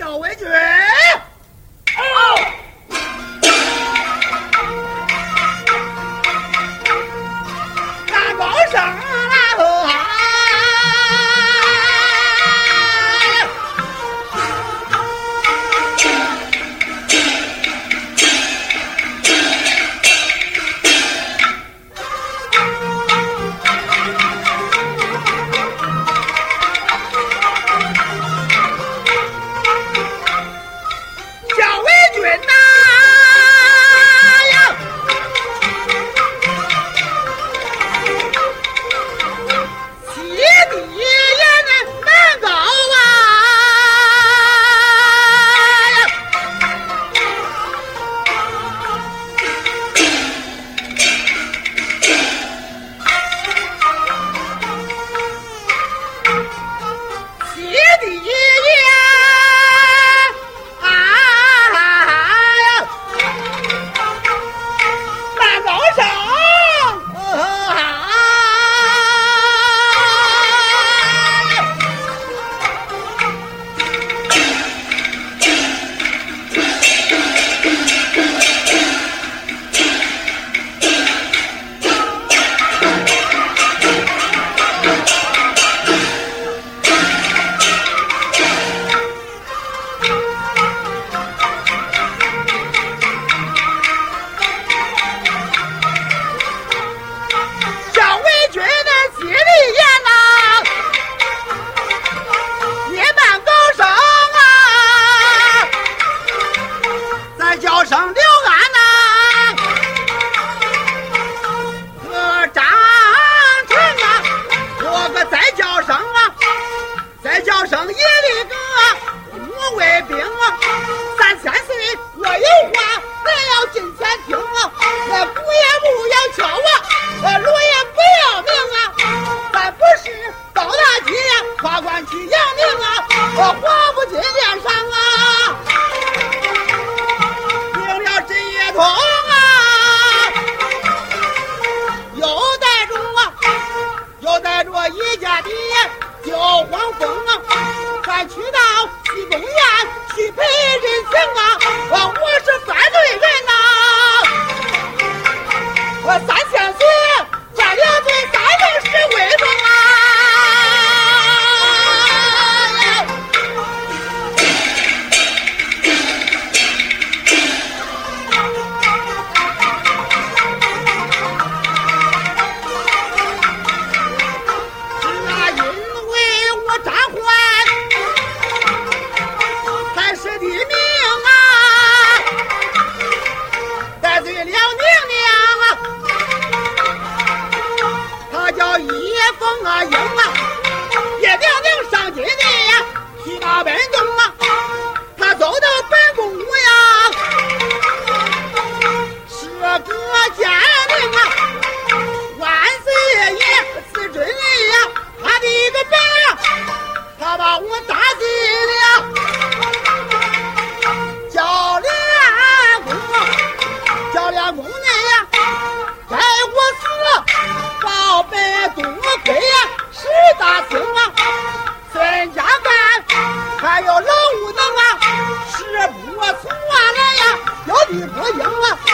小围裙 Venga, mamá. 我赢了。